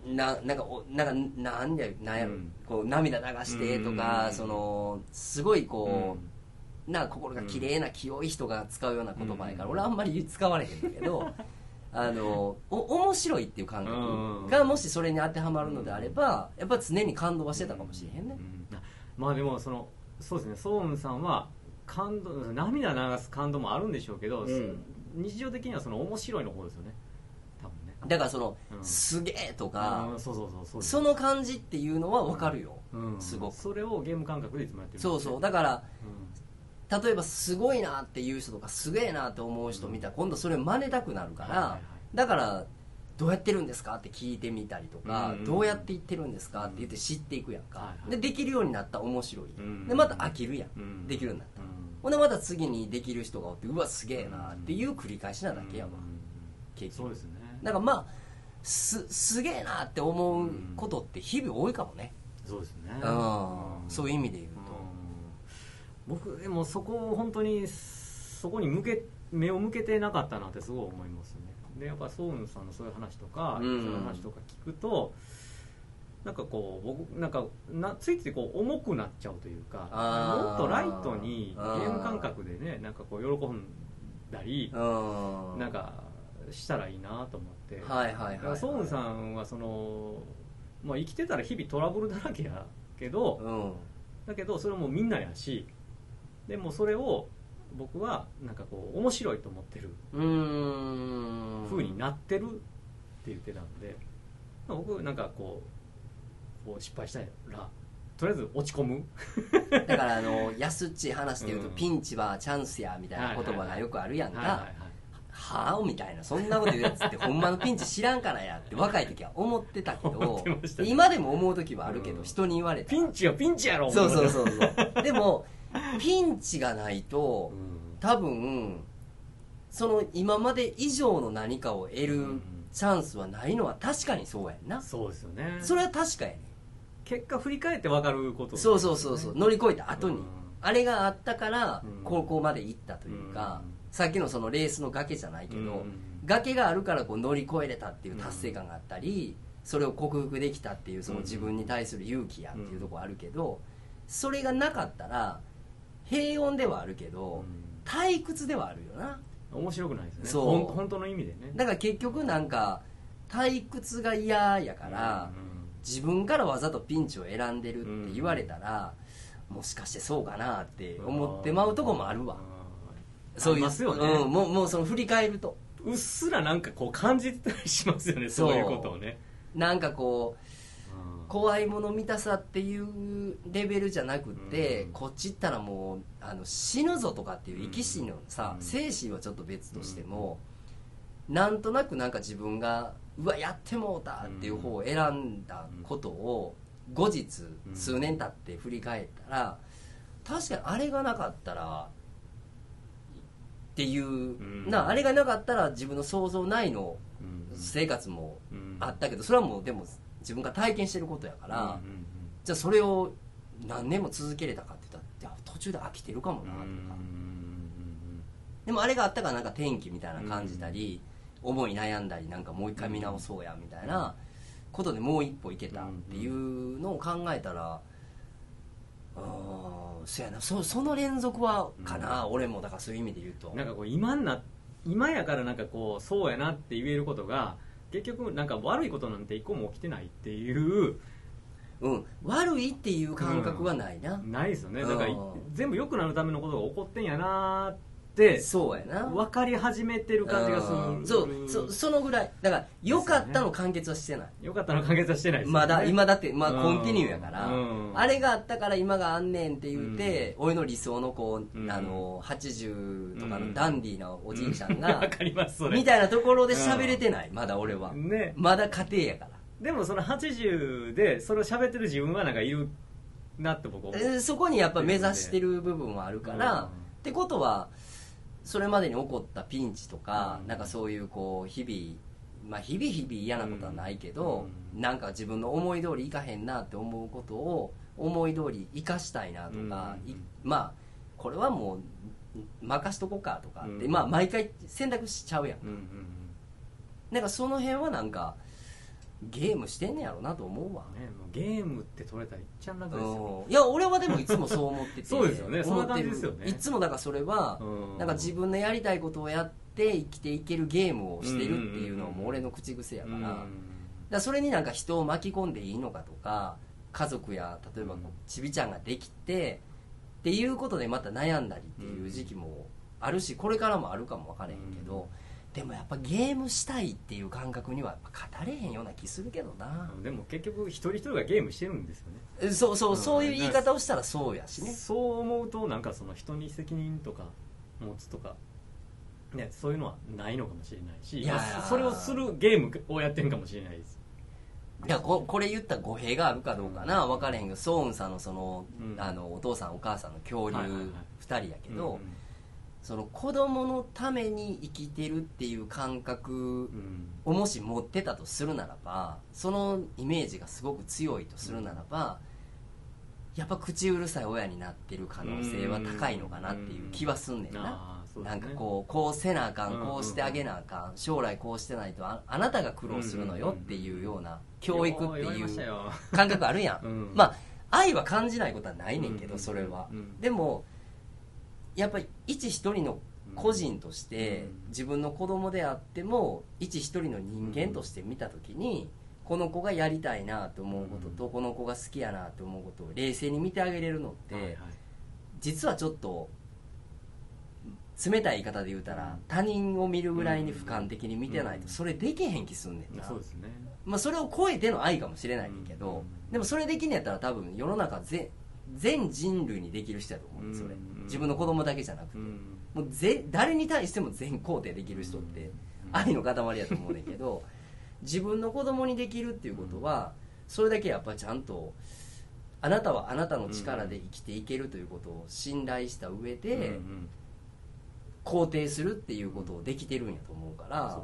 ななんかおなんかなんやなんやろ、うん。こう涙流してとか、うんそのすごいこう、うん。な心が綺麗な清い人が使うような言葉やから、うん。俺あんまり使われへんだけど あのお面白いっていう感うん覚がもしそれに当てはまるのであればやっぱ常に感動はしてたかもしれへんね、うん。まあでもそのそうですねソウンさんは感動涙流す感動もあるんでしょうけど、うん。日常的にはその面白いの方ですよね。多分ね。だからその、うん。すげえとか、うんそうそうそうそう。ですその感じっていうのは分かるよ、うん。すごく。それをゲーム感覚でいつもやってるそうそう。だからうん。例えばすごいなっていう人とかすげえなって思う人見たら今度それ真似たくなるから、だからどうやってるんですか？って聞いてみたりとか、うんどうやって言ってるんですか？って言って知っていくやんか、はいはい。でできるようになったら面白い、うん。でまた飽きるやん、うん。できるようになった。ら、うん。ほんでまた次にできる人がおってうわすげえなっていう繰り返しなだけやわ、うん。結局。そうですね。だからまあすすげえなって思うことって日々多いかもね、そうですね。うん。そういう意味で言うと、僕でもそこを本当にそこに向け目を向けてなかったなってすごい思いますねでやっぱソウンさんのそういう話とか、うん。そういう話とか聞くとなんかこう僕なんかなついついこう重くなっちゃうというかもっとライトにゲあー。ーム感覚でねなんかこう喜んだりうん。なんかしたらいいなと思って、はいはいはい、ソウンさんはその、まあ、生きてたら日々トラブルだらけやけど、うん。だけどそれもみんなやしでもそれを僕はなんかこう面白いと思ってるうーん。風になってるって言ってたんで、まあ僕なんかこうこう失敗したらとりあえず落ち込む。だからあの安っちい話で言うと、うん。ピンチはチャンスやみたいな言葉がよくあるやんか、はあみたいなそんなこと言うやつってほんまのピンチ知らんからやって若い時は思ってたけ思ど今でも思う時はあるけど、うん。人に言われたピンチはピンチやろそうそうう、そう。そうでも ピンチがないとうん。多分その今まで以上の何かを得うるん。チャンスはないのは確かにそうやんな。そうですよね。それは確かやね結果振り返って分かることそうそうそうそう。乗り越えた後に、うん。あれがあったからうん。高校まで行ったというか、うん。さっきのそのレースの崖じゃないけど、うん。崖があるからこう乗り越えれたっていう達成感があったり、それを克服できたっていうその自分に対する勇気やっていうところあるけど、それがなかったら平穏ではあるけど、退屈ではあるよな。面白くないですね。そう。本当の意味でね。だから結局なんか退屈が嫌やから、自分からわざとピンチを選んでるって言われたら、もしかしてそうかなって思ってまうとこもあるわ。そういうますよね。うん、もうもうその振り返ると。うっすらなんかこう感じてたりしますよねそう。そういうことをね。なんかこう怖いもの見たさっていうレベルじゃなくって、うん。こっち行ったらもうあの死ぬぞとかっていう生き死のさ、うん。精神はちょっと別としても、なんとなくなんか自分がうわやってもうたっていう方を選んだことを後日うん数年経って振り返ったら確かにあれがなかったらっていう、ん。なあれがなかったら自分の想像内のうん。生活もうん。あったけどそれはもうでも自分が体験してることやから、うんうんじゃあそれを何年も続けれたかって言ったら途中で飽きてるかもなとか、でもあれがあったからなんか天気みたいな感じたり、思い悩んだりなんかもう一回見直そうやみたいなことでもう一歩いけたっていうのを考えたらうーんそやな。そその連続はかな、俺も。だからそういう意味で言うと。なんかこう今にな今やからなんかこうそうやなって言えることが結局なんか悪いことなんて一個も起きてないっていううん、悪いっていう感覚はないな、ないですよね。うんだからい全部良くなるためのことが起こってんやなーってそうやな。分かり始めてる感じがする。うん。そうそそのぐらい。だから良かったの完結はしてない、よかったの完結はしてないですよね。まだ今だって、まあ、うん。コンティニューやから、うん。あれがあったから今があんねんって言って、俺の理想のこう、うん。あの80とかうん。のダンディーなおじいちゃんわが、かりますそれ。みたいなところで喋れてない、まだ俺は、ね。まだ家庭やから。でもその80でそれを喋ってる自分はなんかいるなって僕思う。えーそこにやっぱ目指してる部分もあるから、うん。ってことはそれまでに起こったピンチとか、うん。なんかそういうこう日々まあ日々日々嫌なことはないけど、うん。なんか自分の思い通りいかへんなって思うことを思い通り生かしたいなとか、うん。いまあこれはもう任しとこうかとかって、うん。まあ毎回選択しちゃうやんうんうん。なんかその辺はなんかゲームしてんねやろなと思うわ、うんねもうゲームって取れたらいっちゃん楽ですよ。うん。いや俺はでもいつもそう思ってて。そうですよね。そんな感じですよね。いつもだからそれは、うん。なんか自分のやりたいことをやって生きていけるゲームをしてるっていうのうんも俺の口癖やから,、うんだそれになんか人を巻き込んでいいのかとか家族や例えばちびちゃんができてっていうことでまた悩んだりっていう時期もあるしこれからもあるかも分からへんけど、でもやっぱゲームしたいっていう感覚には語れへんような気するけどな、でも結局一人一人がゲームしてるんですよね。えそうそう、うん。そういう言い方をしたらそうやしね。そう思うとなんかその人に責任とか持つとか、ね、そういうのはないのかもしれないしいやそれをするゲームをやってるかもしれないです。いやここれ言ったら語弊があるかどうかな。分からへんけどソーンさんのその,、うん。あのお父さんお母さんの恐竜はいはいはい。2人やけど、うんその子供のために生きてるっていう感覚うん。をもし持ってたとするならばそのイメージがすごく強いとするならば、やっぱ口うるさい親になってる可能性は高いのかなっていう気はすんねんな、なんかこうこうせなあかんうんこうしてあげなあかん将来こうしてないとああなたが苦労するのよっていうような教育っていう感覚あるやん、うん。まあ愛は感じないことはないねんけどうん。それは、うん。でもやっぱり一一人の個人としてうん。自分の子供であっても一一人の人間として見た時にこの子がやりたいなと思うこととこの子が好きやなと思うことを冷静に見てあげれるのって、実はちょっと冷たい言い方で言うたら他人を見るぐらいに俯瞰的に見てないとそれできへん気すんねんな、そうですね。まあ、それを超えての愛かもしれないけど、うん。でもそれできんのやったら多分世の中全全人類にできる人やと思うんですよね、うん自分の子供だけじゃなくて、うん。もうぜ誰に対しても全肯定できる人って愛の塊やと思うねんけど 自分の子供にできるっていうことはそれだけやっぱちゃんとあなたはあなたの力で生きていけるということを信頼した上で、肯定するっていうことをできてるんやと思うから、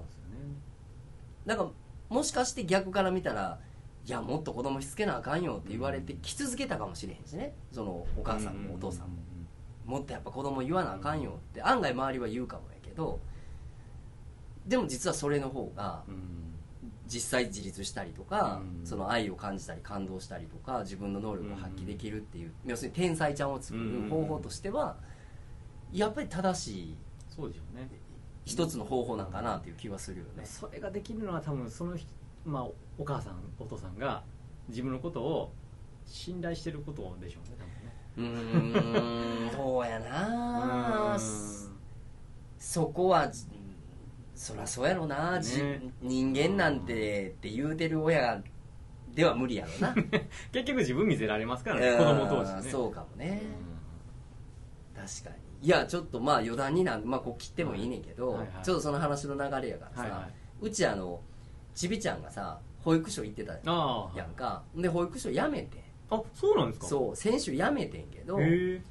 なんかもしかして逆から見たらいやもっと子供しつけなあかんよって言われて来続けたかもしれへんしね。そのお母さんもお父さんももっとやっぱ子供言わなあかんよって案外周りは言うかもやけどでも実はそれの方がうん。実際自立したりとか、うん。その愛を感じたり感動したりとか自分の能力を発揮できるっていう、要するに天才ちゃんを作る方法としてはやっぱり正しいそうでしょうね。一つの方法なんかなっていう気はするよね、それができるのは多分その人、まあ、お母さんお父さんが自分のことを信頼してることでしょうねうーん。そうやな。ねそこはじそりゃそうやろな、じね。人間なんてって言うてる親では無理やろな。結局自分見せられますからね子供同士ね。うんそうかもね、う確かに。いやちょっとまあ余談になるまあこう切ってもいいねんけど、はいはいはい。ちょっとその話の流れやからさ、んはいはい。うちあのちびちゃんがさ保育所行ってたやんか。で保育所辞めてあそうなんですか？そう先週辞めてんけどで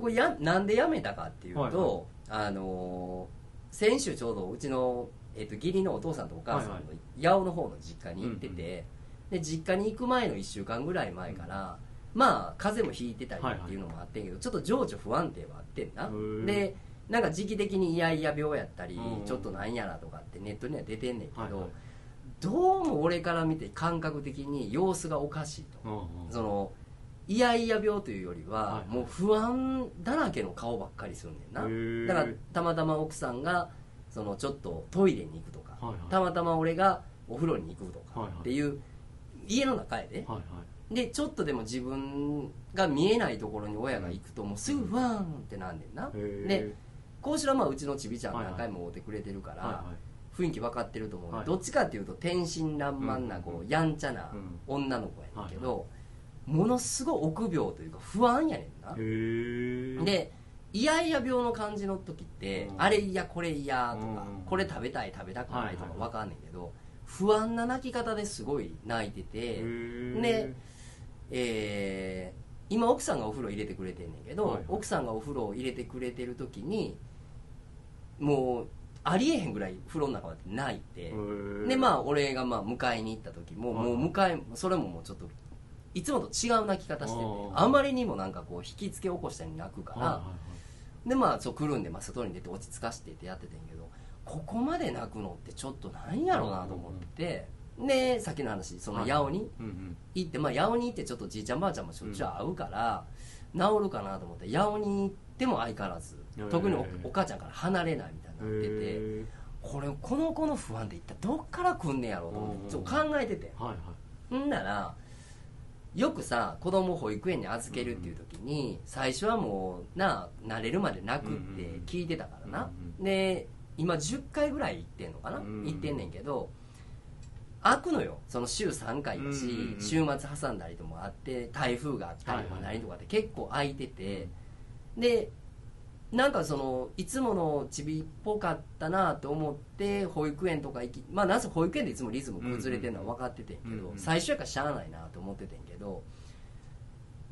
これやなんで辞めたかっていうと、はいはあのー先週ちょうどうちの、えっと義理のお父さんとお母さんのはい八尾の方の実家に行ってて、で実家に行く前の1週間ぐらい前から、まあ風邪もひいてたりっていうのもあってんけど、ちょっと情緒不安定はあってんな。でなんか時期的にイヤイヤ病やったり、うん。ちょっとなんやらとかってネットには出てんねんけど、はいはいどうも俺から見て感覚的に様子がおかしいと、うんうん。そのイヤイヤ病というよりは、はいはい。もう不安だらけの顔ばっかりするんねんな。だからたまたま奥さんがそのちょっとトイレに行くとか、はいはい。たまたま俺がお風呂に行くとかはいはい。っていう、家の中やで、はいはい。でちょっとでも自分が見えないところに親が行くともうすぐワーンってなんねんな、でこうしらまあうちのちびちゃんはいはい。何回も会うてくれてるから、はいはい雰囲気分かってると思う、はい。どっちかっていうと天真爛漫なこうやんちゃな女の子やねんけど、ものすごい臆病というか不安やねんな、でイヤイヤ病の感じの時って、うん。あれ嫌これ嫌とか、うん。これ食べたい食べたくないとか分かんねんけど、不安な泣き方ですごい泣いてて、でえー今奥さんがお風呂入れてくれてんねんけど、はいはい。奥さんがお風呂を入れてくれてる時にもうありえへんぐらい風呂の中まで泣いて、でまあ俺がまあ迎えに行った時も、はいもう迎えそれももうちょっといつもと違う泣き方しててあまりにもなんかこう引きつけ起こしたように泣くから、はでまあそう来るんで、まあ、外に出て落ち着かしてってやっててんけどここまで泣くのってちょっとなんやろうなと思って、でさっきの話そのはい。八尾に行って、まあ、八尾に行ってちょっとじいちゃんばあちゃんもしょっちゅう会うから、治るかなと思って八尾に行っても相変わらず特におお母ちゃんから離れないみたいになってて。へこれこの子の不安って一体どっから来んねやろうと思ってちょっと考えてて。ーはいはい。んならよくさ子供を保育園に預けるっていう時に最初はもうな慣れるまで泣くって聞いてたからな。うんで今10回ぐらい行ってんのかな？うん行ってんねんけど開くのよ。その週3回だしうん週末挟んだりともあって台風があったりとか何とかって結構空いててでなんかそのいつものちびっぽかったなと思って保育園とか行きまあなんせ保育園でいつもリズム崩れてるのは分かっててんけど、うん最初やからしゃあないなと思っててんけど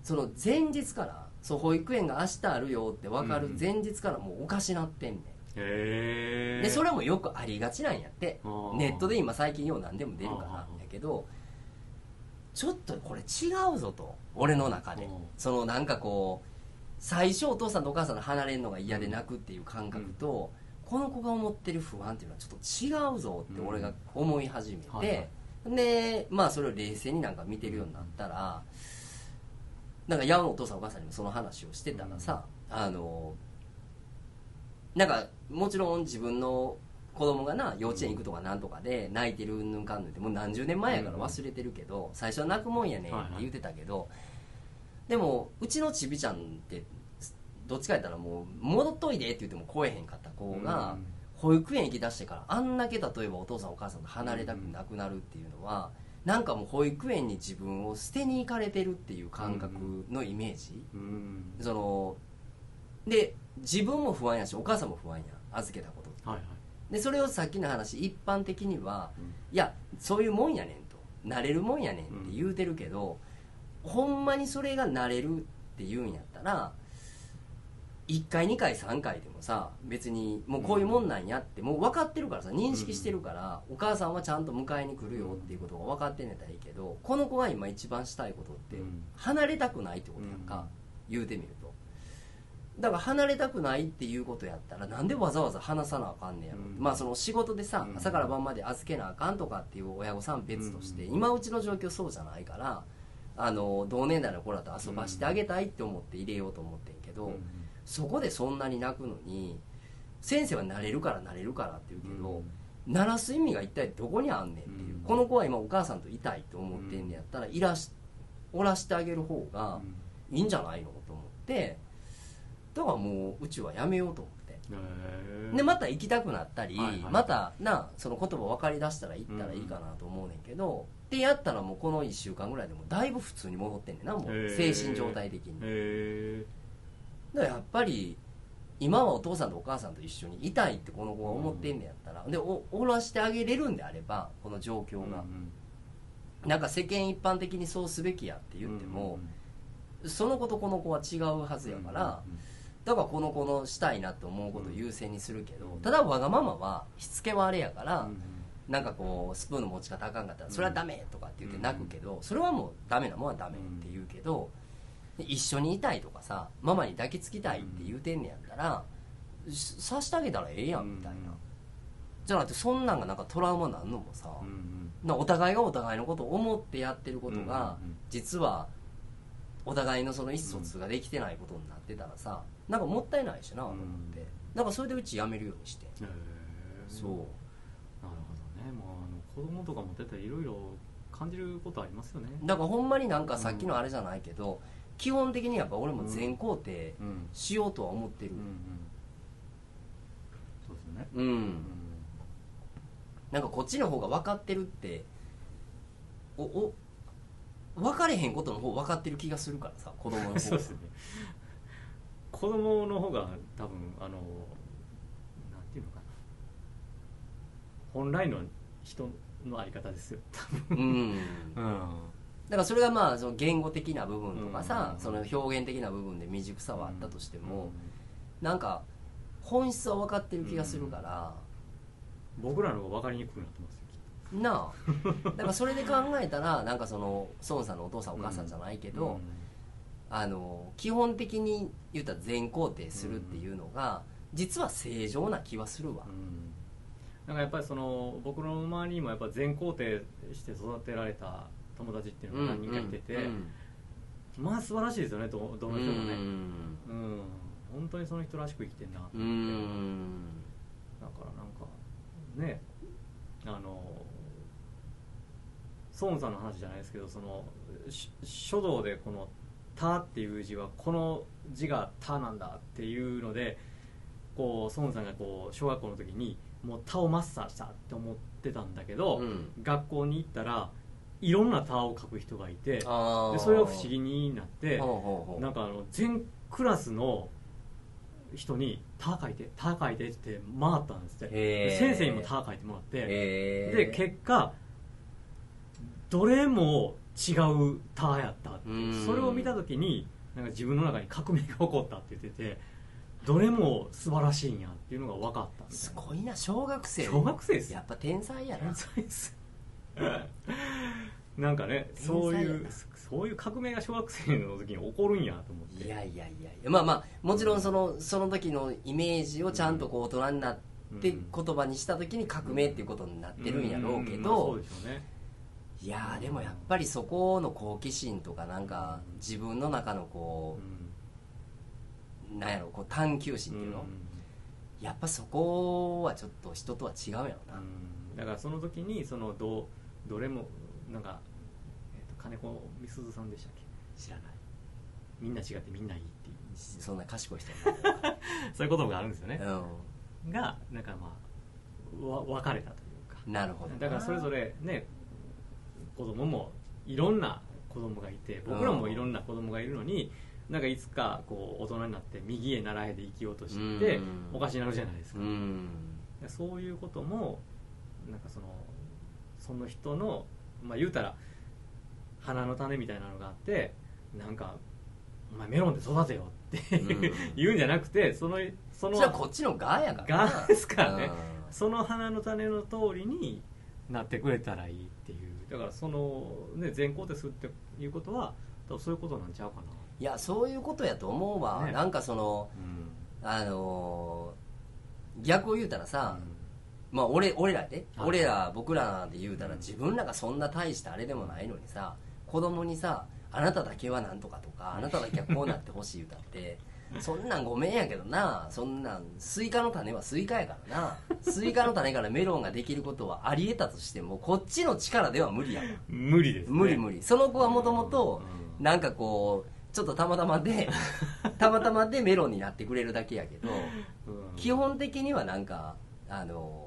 その前日からそう保育園が明日あるよって分かる前日からもうおかしなってんねん、でそれもよくありがちなんやって。ネットで今最近よう何でも出るからやけどちょっとこれ違うぞと俺の中で。うん。そのなんかこう最初お父さんとお母さんと離れるのが嫌で泣くっていう感覚と、この子が思ってる不安っていうのはちょっと違うぞって俺が思い始めて、はいはい。でまあそれを冷静になんか見てるようになったら、なんか八尾のお父さんお母さんにもその話をしてたらさ、あのなんかもちろん自分の子供がな幼稚園行くとかなんとかで泣いてるうんぬんかんぬんってもう何十年前やから忘れてるけど、最初は泣くもんやねんって言ってたけど、でもうちのちびちゃんってどっちかやったらもう戻っといでって言っても来えへんかった子が、保育園行きだしてからあんだけ例えばお父さんお母さんと離れたくなくなるっていうのは、なんかもう保育園に自分を捨てに行かれてるっていう感覚のイメージ、うん。そので自分も不安やしお母さんも不安や預けたことはいはい。でそれをさっきの話一般的には、うん。いやそういうもんやねんと。なれるもんやねんって言うてるけど、ほんまにそれがなれるって言うんやったら1回2回3回でもさ別にもうこういうもんなんやってもう分かってるからさ認識してるから、お母さんはちゃんと迎えに来るよっていうことが分かってんねたらいいけどこの子が今一番したいことってうん。離れたくないってことやんか、言うてみると。だから離れたくないっていうことやったらなんでわざわざ話さなあかんねやろ、うん。まあその仕事でさうん。朝から晩まで預けなあかんとかっていう親御さん別として、うん。今うちの状況そうじゃないからあの同年代の子らと遊ばしてあげたいって思って入れようと思ってんけど、そこでそんなに泣くのに先生は慣れるから慣れるからって言うけど、鳴らす意味が一体どこにあんねんっていう、うん。この子は今お母さんといたいと思ってんねやったらいらしおらしてあげる方がいいんじゃないのと思ってだからもううちはやめようと思って。でまた行きたくなったり、はいはい。またなその言葉分かりだしたら行ったらいいかなと思うねんけど、ってやったらもうこの1週間ぐらいでもだいぶ普通に戻ってんねんなもう精神状態的に。へだからやっぱり今はお父さんとお母さんと一緒にいたいってこの子が思ってんねやったら、でおおらしてあげれるんであればこの状況が、なんか世間一般的にそうすべきやって言っても、その子とこの子は違うはずやから、だからこの子のしたいなって思うことを優先にするけど、ただわがままはしつけはあれやから、うんなんかこうスプーンの持ち方あかんかったらそれはダメとかって言って泣くけど、それはもうダメなもんはダメって言うけど、で一緒にいたいとかさママに抱きつきたいって言うてんねやったら、しさしてあげたらええやんみたいな、うんじゃなくてそんなんがなんかトラウマなんのもさ、うんうん。なお互いがお互いのことを思ってやってることが、うんうんうん。実はお互いのその意思疎通ができてないことになってたらさなんかもったいないしなと思って、なんかそれでうち辞めるようにして、そう。なるほどね。まああの子供とか持っていろいろ感じることありますよね。だからほんまになんかさっきのあれじゃないけど、基本的にやっぱ俺も全肯定うんしようとは思ってる。うんうんそうですよね。うん、うん。なんかこっちの方が分かってるっておお分かれへんことの方分かってる気がするからさ子供の方。そうですね。子供の方が多分あのなんていうのかな。本来の人のあり方ですよ多分。うん。うんだからそれがまあその言語的な部分とかさ、うん。その表現的な部分で未熟さはあったとしても、なんか本質は分かってる気がするから、僕らの方が分かりにくくなってますよきっなあ。だからそれで考えたらなんかその孫さんのお父さんお母さんじゃないけど、とあの基本的に言ったら全肯定するっていうのが、実は正常な気はするわ。う、ん。なんかやっぱりその僕の周りにもやっぱ全肯定して育てられた友達っていうのが何人かいてて、うんまあ素晴らしいですよねどどの人もね。うん。うん。本当にその人らしく生きてんなって、ん。だからなんかねあの孫さんの話じゃないですけどそのし書道でこの「た」っていう字はこの字が「た」なんだっていうのでこう孫さんがこう小学校の時にもう「た」をマスターしたって思ってたんだけど、うん。学校に行ったらいろんな「た」を書く人がいてでそれが不思議になってなんかあの全クラスの人に「た」書いて「た」書いてって回ったんですって。先生にも「た」書いてもらって。で結果どれも違う「た」やったっそれを見た時になんか自分の中に革命が起こったって言っててどれも素晴らしいんやっていうのが分かったすごいな小学生。小学生ですよ。やっぱ天才やな。天才です なんかねそういうそういう革命が小学生の時に起こるんやと思って。いやいやいやまあまあもちろんそのその時のイメージをちゃんとこう大人になってうん言葉にした時に革命っていうことになってるんやろうけどいやーでもやっぱりそこの好奇心とかなんかうん自分の中のこうん。うなんやろこう探求心っていうの？やっぱそこはちょっと人とは違うやろな。うん。だからその時にそのどどれもなんか、えー、と金子みすずさんでしたっけ？知らない。みんな違ってみんないいっていう。そんな賢い人 そういう言葉があるんですよね、うがなんかまあわ分かれたというか。んなるほどな。だからそれぞれね子供もいろんな子供がいて僕らもいろんな子供がいるのに、なんかいつかこう大人になって右へ習えで生きようとしてうん。おかしになるじゃないですか、うん。そういうこともなんかそのその人のまあ言うたら花の種みたいなのがあってなんかお前メロンで育てよって、うん。言うんじゃなくてそのそのそれはこっちの側やからな。側ですからね。うん。その花の種の通りになってくれたらいいっていう。だからそのね全肯定するっていうことは多分そういうことなんちゃうかいやそういうことやと思うわ、ね。なんかそのなあのー逆を言うたらうん。さ、まあ俺俺らで、はい。俺ら僕らで言うたらうん。自分らがそんな大したあれでもないのにさ子供にさあなただけはなんとかとかあなただけはこうなってほしい言うたって そんなんごめんやけどなそんなんスイカの種はスイカやからな。スイカの種からメロンができることはあり得たとしてもこっちの力では無理や。わ無理です、ね、無理無理。その子はもともとうん。なんかこうちょっとたまたまで たまたまでメロンになってくれるだけやけどうん。基本的にはなんかあのん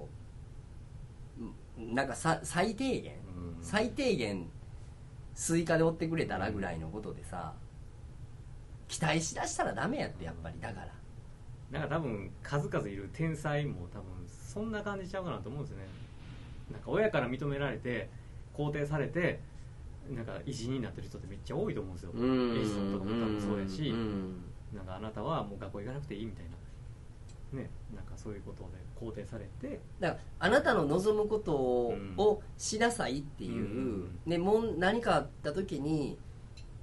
なんかさ最低限うん。最低限スイカでおってくれたらぐらいのことでさ期待しだしたらダメやってやっぱり。だから。なんか多分数々いる天才も多分そんな感じちゃうかなと思うんですよね。なんか親から認められて肯定されてなんか偉人になってる人ってめっちゃ多いと思うんですよ。エジソンとかも多分そうやし。ん。なんかあなたはもう学校行かなくていいみたいな。ね。なんかそういうことで肯定されて。だからあなたの望むことをしなさいっていう、うんね、もう何かあった時に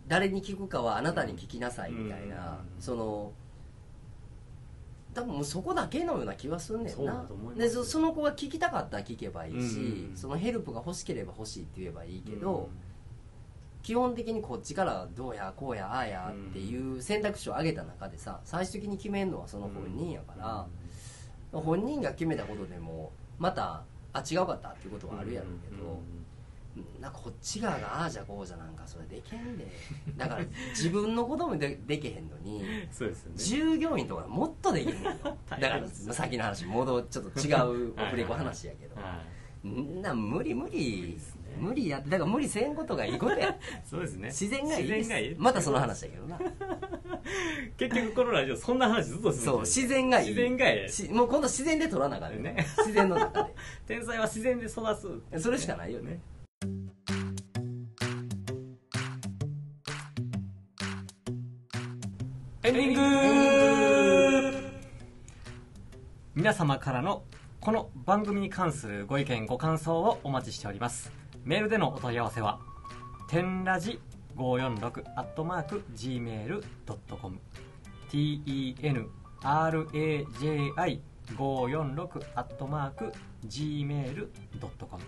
誰に聞くかはあなたに聞きなさいみたいな、うんその多分もうそこだけのような気はすんねんな。でそその子が聞きたかったら聞けばいいし、うんそのヘルプが欲しければ欲しいって言えばいいけど、基本的にこっちからどうやこうやああやっていう選択肢を挙げた中でさ最終的に決めるのはその本人やから、本人が決めたことでもまたあ違うかったっていうことはあるやろうけど、なんかこっち側がああじゃこうじゃなんかそれできへんで。だから自分のこともでできへんのにそうですよね。従業員とかもっとできへんのよ。だから大変です先の話戻ちょっと違うオフレコ話やけど。はい。んな無理無理無理やってだから無理せんことがいいことや。そうですね。自然がいいです。自然がいい。またその話だけどな 結局このラジオそんな話ずっとするそう自然がいい。自然がいい。しもう今度自然で撮らなあかんね。ね自然の中 天才は自然で育つ。でそれしかないよね。エンディング。皆様からのこの番組に関するご意見ご感想をお待ちしております。メールでのお問い合わせは天ラジ546アットマーク Gmail.com tenraji546 アットマーク Gmail.com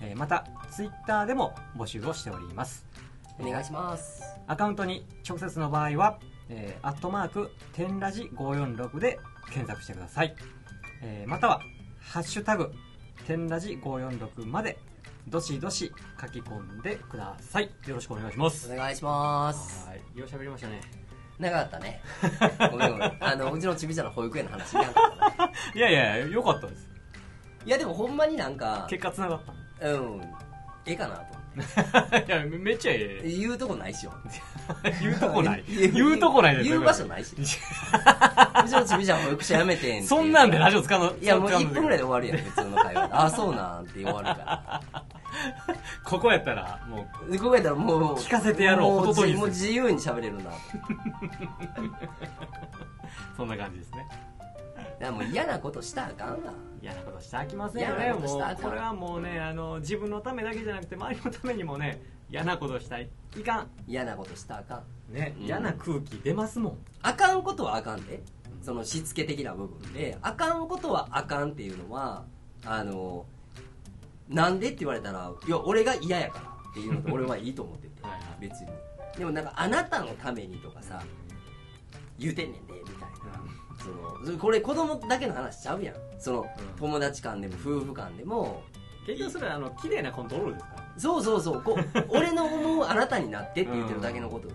えーまたツイッターでも募集をしております。お願いします。アカウントに直接の場合は、えーアットマーク、天ラジ546で検索してください。えーまたは、ハッシュタグ、天ラジ546まで、どしどし書き込んでください。よろしくお願いします。お願いしますはい。ようしゃべりましたね。長かったね ごめんごめんあのうちのちびちゃんの保育園の話いらんかったな いやいや、よかったです。いやでもほんまになんか結果つながった。うんええかなと いや、めっちゃええ。言うとこないしよ言うとこない。言うとこないです言う場所ないしうちのちびちゃん保育所辞めてんそんなんでラジオ使うのいやもう1分ぐらいでで。終わるやん普通の会話あそうなんって終わるから ここやったら、もう、でここやったらもう聞かせてやろう。もうもう自由に喋れるな。そんな感じですね。らもう嫌なことしたらあかんわ。嫌なことしてあきませんよね。もうこれはもうねあの自分のためだけじゃなくて周りのためにもね嫌なことしたいいか嫌なことしたらあかんん。ね、うん。嫌な空気出ますもん。あかんことはあかんで。そのしつけ的な部分で。あかんことはあかんっていうのはあのなんでって言われたらいや俺が嫌やからっていうのと 俺はいいと思ってて別に。でもなんかあなたのためにとかさ言うてんねんでみたいな。そのこれ子供だけの話ちゃうやん。その、うん。友達間でも夫婦間でも。結局それはあの綺麗なコントロールですか？らそうそうそう。こう俺の思うあなたになってって言ってるだけのことで、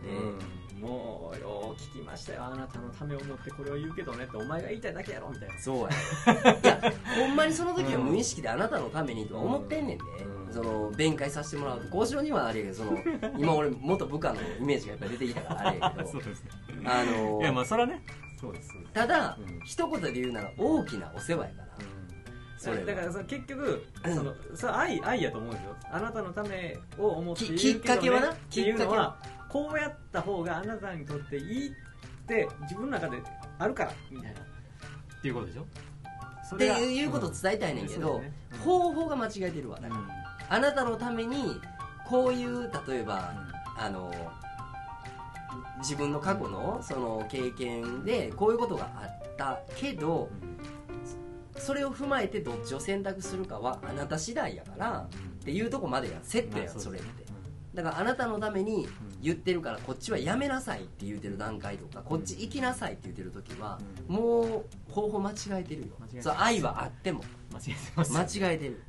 もうよう聞きましたよ。あなたのためを思ってこれを言うけどねってお前が言いたいだけやろみたいな。そうや。いやほんまにその時は無意識であなたのためにとは思ってんねんで、うん。その弁解させてもらうと交渉にはあれやけどその今俺元部下のイメージがやっぱり出てきたからあれやけど。そうですね。あのいやまあそれはね。そうですただ、うん一言で言うなら大きなお世話やから、それは。だからその結局うん。そのそれ愛愛やと思うんですよ。あなたのためを思って言うききっかけはな。けどねっていうのはこうやった方があなたにとっていいって自分の中であるからみたいな。っていうことでしょそってがいうことを伝えたいねんけど、そうですねうん。方法が間違えてるわ。だうん。から、あなたのためにこういう例えば、あの自分の過去のその経験でこういうことがあったけどそれを踏まえてどっちを選択するかはあなた次第やからっていうとこまでやセットやまあそれって。だからあなたのために言ってるからこっちはやめなさいって言ってる段階とかこっち行きなさいって言ってる時はうん。もう方法間違えてるよ。そう愛はあっても。間違えてます間違えてる。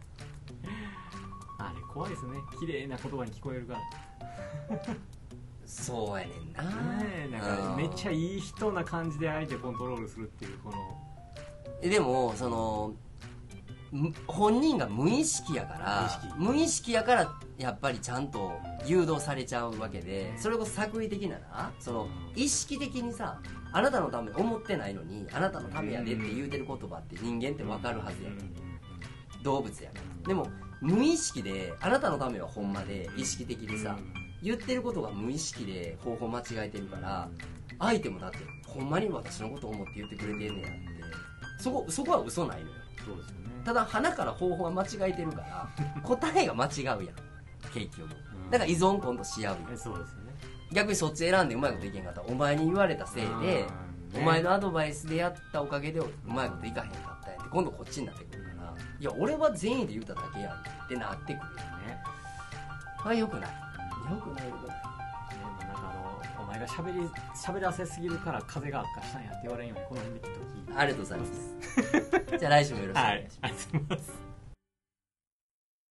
あれ怖いですね。綺麗な言葉に聞こえるから。そうやねんな。ねえなんかめっちゃいい人な感じで相手コントロールするっていうこの。えでもそのむ本人が無意識やから無意識。やからやっぱりちゃんと誘導されちゃうわけでそれこそ作為的ななその意識的にさあなたのため思ってないのにあなたのためやでって言うてる言葉って人間って分かるはずやねん。動物やから。でも無意識であなたのためはほんまで意識的でさ言ってることが無意識で方法間違えてるから相手もだってほんまに私のこと思って言ってくれてんねやって。そこそこは嘘ないのよ。そうですよねただ鼻から方法は間違えてるから 答えが間違うやん。結局だから依存今度し合うやん。えそうですよね。逆にそっち選んでうまいこといけんかったらお前に言われたせいでお前のアドバイスでやったおかげでうまいこといかへんかったんやって今度こっちになってくるから。いや俺は善意で言っただけやんってなってくるよね。あよくない。よくないよくない前が喋り喋らせすぎるから風が悪化したんやって言われんようにこの辺で切っときありがとうございます。じゃあ来週もよろしくおはい願いします、ありがとうございます